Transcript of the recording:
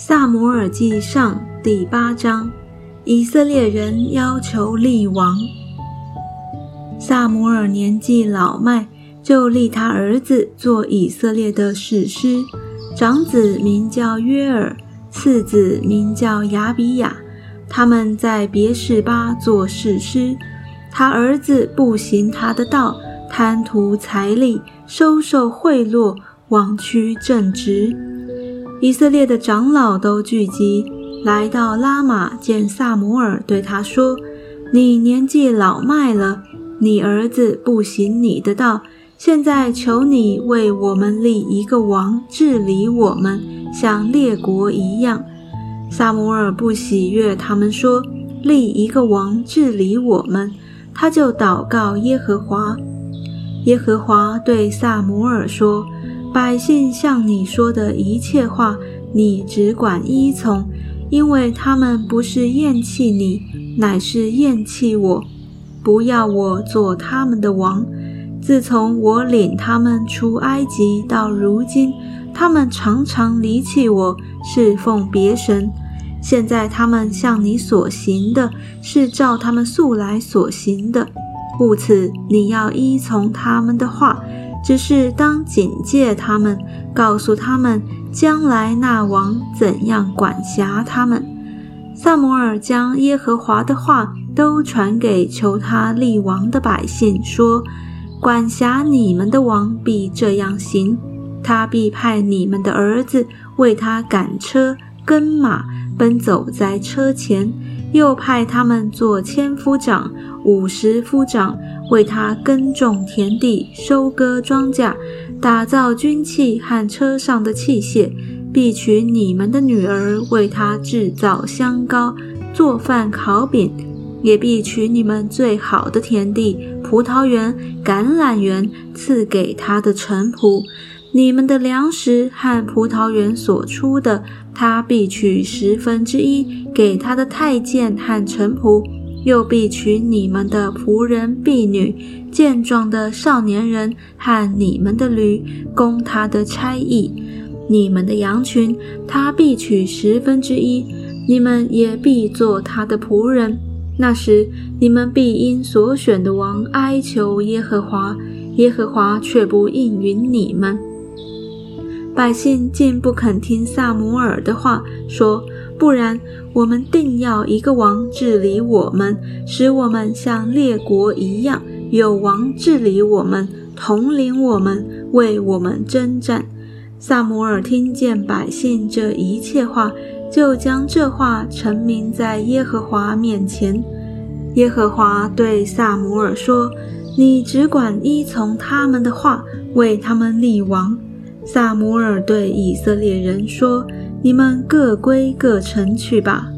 萨摩尔记上第八章，以色列人要求立王。萨摩尔年纪老迈，就立他儿子做以色列的士师。长子名叫约尔，次子名叫亚比亚。他们在别是巴做士师。他儿子不行他的道，贪图财力，收受贿赂，枉屈正直。以色列的长老都聚集，来到拉玛见萨摩尔，对他说：“你年纪老迈了，你儿子不行你的道，现在求你为我们立一个王治理我们，像列国一样。”萨摩尔不喜悦他们说：“立一个王治理我们。”他就祷告耶和华。耶和华对萨摩尔说。百姓向你说的一切话，你只管依从，因为他们不是厌弃你，乃是厌弃我，不要我做他们的王。自从我领他们出埃及到如今，他们常常离弃我，侍奉别神。现在他们向你所行的，是照他们素来所行的，故此你要依从他们的话。只是当警戒他们，告诉他们将来那王怎样管辖他们。萨摩尔将耶和华的话都传给求他立王的百姓，说：管辖你们的王必这样行，他必派你们的儿子为他赶车、跟马，奔走在车前，又派他们做千夫长、五十夫长。为他耕种田地，收割庄稼，打造军器和车上的器械，必娶你们的女儿为他制造香膏、做饭、烤饼，也必取你们最好的田地、葡萄园、橄榄园赐给他的臣仆。你们的粮食和葡萄园所出的，他必取十分之一给他的太监和臣仆。又必娶你们的仆人、婢女、健壮的少年人和你们的驴，供他的差役；你们的羊群，他必取十分之一。你们也必做他的仆人。那时，你们必因所选的王哀求耶和华，耶和华却不应允你们。百姓竟不肯听萨摩尔的话，说。不然，我们定要一个王治理我们，使我们像列国一样，有王治理我们，统领我们，为我们征战。萨摩尔听见百姓这一切话，就将这话陈明在耶和华面前。耶和华对萨摩尔说：“你只管依从他们的话，为他们立王。”萨摩尔对以色列人说。你们各归各城去吧。